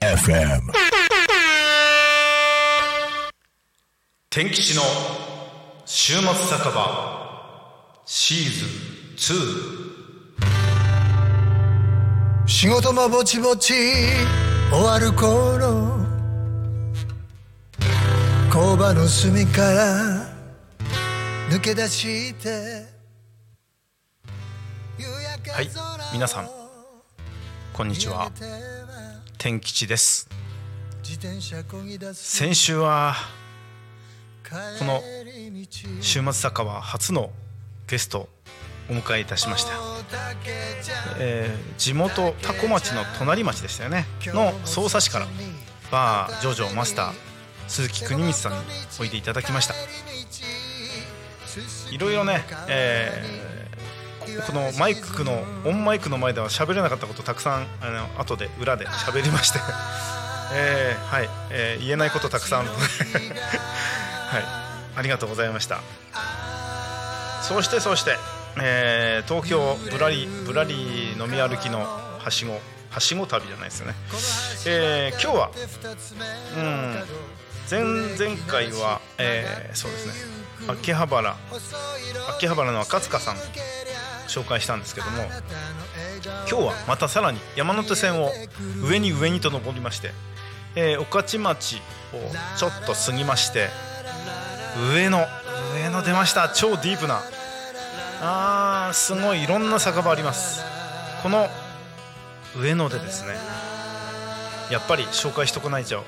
FM. 天吉の週末酒場シーズン仕事もぼちぼち終わる頃工場の隅から抜け出してはい皆さんこんにちは。天吉です。先週はこの週末酒場初のゲストをお迎えいたしました、えー地元多古町の隣町でしたよね。の匝瑳市からバージョジョマスター鈴木邦光さんにおいでいただきましたいろいろね、えーこのマイクのオンマイクの前では喋れなかったことたくさんあの後で裏で喋りまして、えーはい、えー言えないことたくさん。はい。ありがとうございました。そしてそして、えー東京ぶらりぶらり飲み歩きのはしご。はしご旅じゃないですよね、えー今日はうん前々回は、えーそうですね。秋葉原秋葉原の赤塚さん紹介したんですけども今日はまたさらに山手線を上に上にと登りまして、えー、御徒町をちょっと過ぎまして上野上野出ました。超ディープなあーすごいいろんな酒場あります。この上野でですねやっぱり紹介しとかないと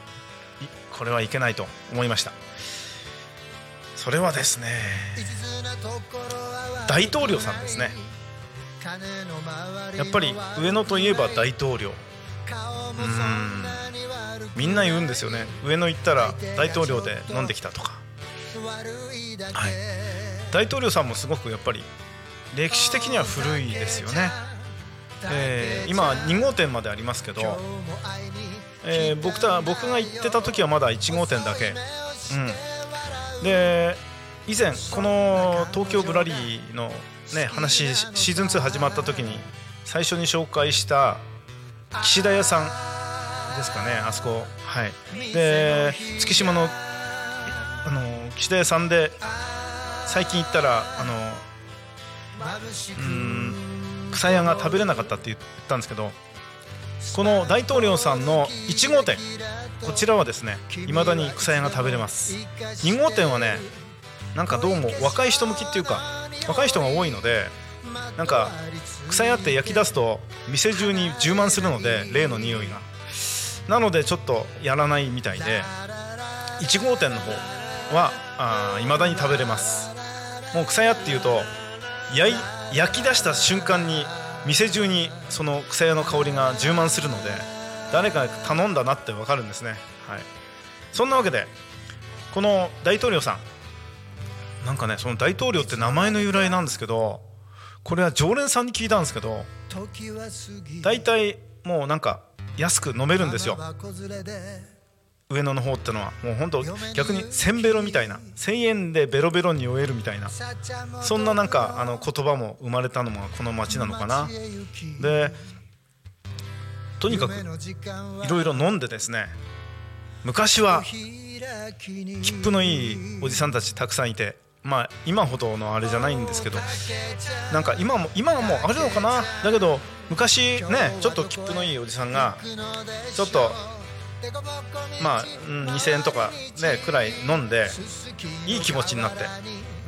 これはいけないと思いました。それはですね大統領さんですね。やっぱり上野といえば大統領。うん。みんな言うんですよね。上野行ったら大統領で飲んできたとか。はい。大統領さんもすごくやっぱり歴史的には古いですよね、えー今2号店までありますけど、えー僕た僕が行ってた時はまだ1号店だけ、うん、で以前この東京ブラリーのね話シーズン2始まった時に最初に紹介した岸田屋さんですかねあそこ。はい。で月島のあの岸田屋さんで最近行ったらあのうん草屋が食べれなかったって言ったんですけどこの大統領さんの1号店こちらはですね未だに草屋が食べれます。2号店はねなんかどうも若い人向きっていうか若い人が多いのでなんか草屋って焼き出すと店中に充満するので例の匂いが。なのでちょっとやらないみたいで1号店の方はいまだに食べれます。もう草屋っていうと焼焼き出した瞬間に店中にその草屋の香りが充満するので誰かが頼んだなってわかるんですね、はい、そんなわけでこの大統領さん。なんかねその大統領って名前の由来なんですけどこれは常連さんに聞いたんですけど大体もうなんか安く飲めるんですよ。上野の方ってのは。もう本当逆にせんべろみたいな。1000円でベロベロに酔えるみたいな。そんななんかあの言葉も生まれたのもこの町なのかな。でとにかくいろいろ飲んでですね昔は切符のいいおじさんたちたくさんいてまあ今ほどのあれじゃないんですけどなんか今も今はもうあるのかな？だけど昔ねちょっと切符のいいおじさんがちょっとまあ、うん、2000円とかねくらい飲んでいい気持ちになって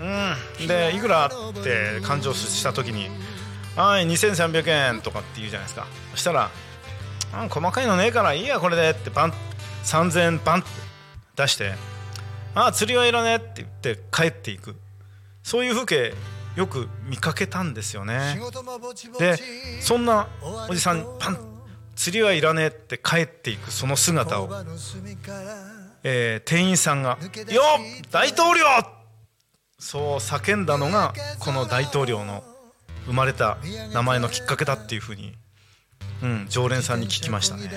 うんでいくらって勘定した時に「はい2300円」とかって言うじゃないですか。そしたら「あ細かいのねえからいいやこれで」ってバン3000円バンって出して「あ釣りはいらねえ」って言って帰っていく。そういう風景よく見かけたんですよね。でそんなおじさんパン釣りはいらねえって帰っていくその姿を、えー店員さんが「よっ大統領!」そう叫んだのがこの大統領の生まれた名前のきっかけだっていうふうに、うん、常連さんに聞きましたね。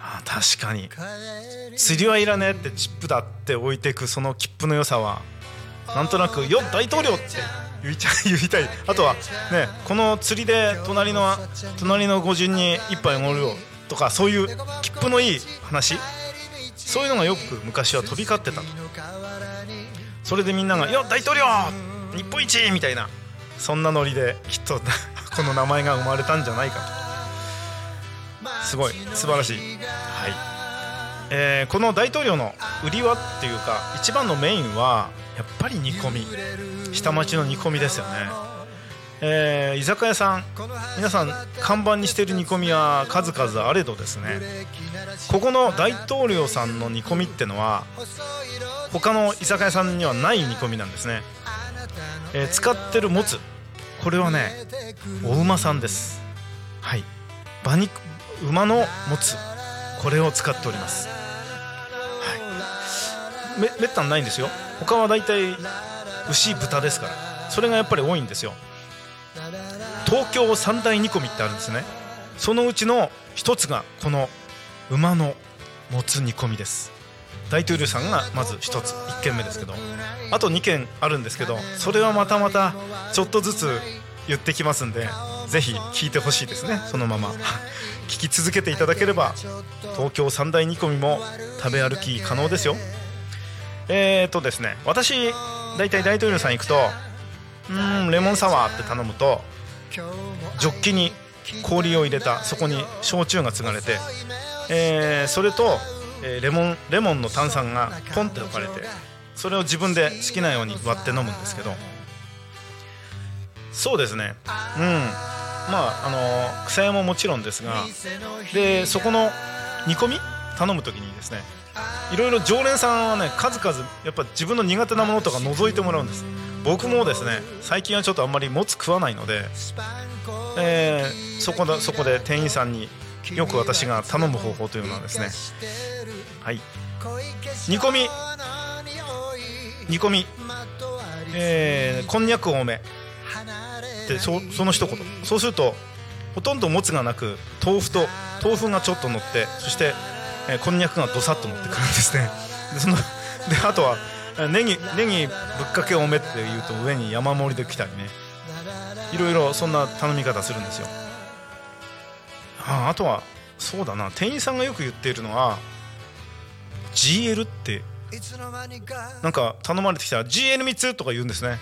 あ確かに釣りはいらねえってチップだって置いてくその切符の良さはなんとなく「よっ大統領!」って言いちゃ言いたいあとはねこの釣りで隣の隣の御順に一杯おごるよとかそういう切符のいい話そういうのがよく昔は飛び交ってたとそれでみんなが「よっ大統領日本一!」みたいなそんなノリできっとこの名前が生まれたんじゃないかと。すごい素晴らしい、はい。えー、この大統領の売りはっていうか一番のメインはやっぱり煮込み。下町の煮込みですよね。えー、居酒屋さん皆さん看板にしてる煮込みは数々あれどですね。ここの大統領さんの煮込みってのは他の居酒屋さんにはない煮込みなんですね、えー、使ってるもつ。これはねお馬さんです。はい。馬肉馬のもつ。これを使っております。はい。めめったにないんですよ。他は大体牛豚ですから。それがやっぱり多いんですよ。東京三大煮込みってあるんですね。そのうちの一つがこの馬のもつ煮込みです。大統領さんがまず1つ1軒目ですけどあと2軒あるんですけどそれはまたまたちょっとずつ言ってきますんでぜひ聞いてほしいですねそのまま。聞き続けていただければ東京三大煮込みも食べ歩き可能ですよ。えーとですね私大体大統領さん行くとうんレモンサワーって頼むとジョッキに氷を入れたそこに焼酎が継がれて、えー、それと、えー、レモンレモンの炭酸がポンって置かれてそれを自分で好きなように割って飲むんですけど。そうですね。うん。まああの草屋ももちろんですがでそこの煮込み頼む時にですねいろいろ常連さんはね数々やっぱ自分の苦手なものとか覗いてもらうんです。僕もですね最近はちょっとあんまりもつ食わないので、えー、そこだそこで店員さんによく私が頼む方法というのはですねはい。煮込み。煮込み、えー、こんにゃく多め。でそその一言。そうするとほとんどもつがなく豆腐と豆腐がちょっと乗ってそして、えー、こんにゃくがどさっと乗ってくるんですね。でそのであとはネギネギぶっかけ多めって言うと上に山盛りで来たりね。いろいろそんな頼み方するんですよ。ああとはそうだな。店員さんがよく言っているのは GL ってなんか頼まれてきたら GL3 つとか言うんですね。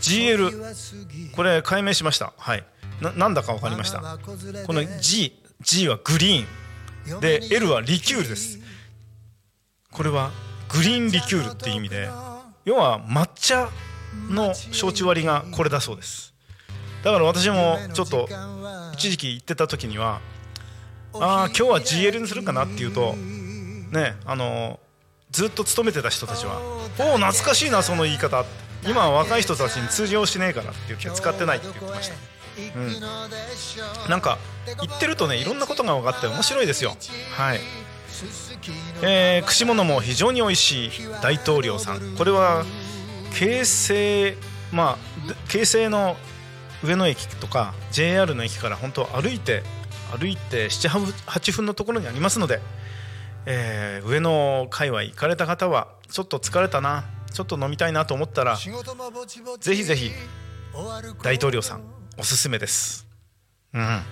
GL これ解明しました。はい。ななんだか分かりました。この G G はグリーン。で L はリキュールです。これはグリーンリキュールっていう意味で要は抹茶の焼酎割りがこれだそうです。だから私もちょっと一時期行ってた時にはああ今日は GL にするかなっていうとねあのずっと勤めてた人たちは「おお懐かしいなその言い方」今は若い人たちに通用しねえからって言って使ってないって言ってました。うん、なんか言ってるとねいろんなことが分かって面白いですよ。はい。えー、串物も非常に美味しい大統領さん。これは京成まあ京成の上野駅とか JR の駅から本当歩いて歩いて78分のところにありますので、えー、上野界隈行かれた方はちょっと疲れたなちょっと飲みたいなと思ったらぜひぜひ大統領さんおすすめです。うん。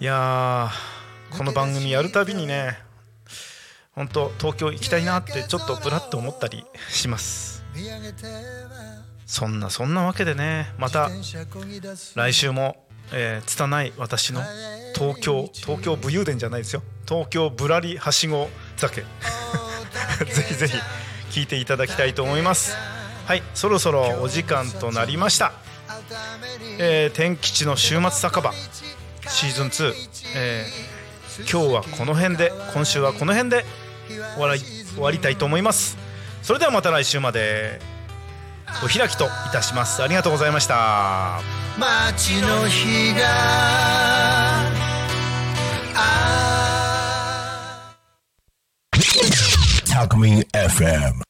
いやこの番組やるたびにね本当東京行きたいなってちょっとブラッと思ったりします。そんなそんなわけでねまた来週も、えー、拙い私の東京東京武勇伝じゃないですよ。東京ぶらりはしご酒。ぜひぜひ聞いていただきたいと思います。はいそろそろお時間となりました、えー、天吉の週末酒場シーズン2、えー今日はこの辺で今週はこの辺で終わり終わりたいと思います。それではまた来週までお開きといたします。ありがとうございました。街の日がタクミン FM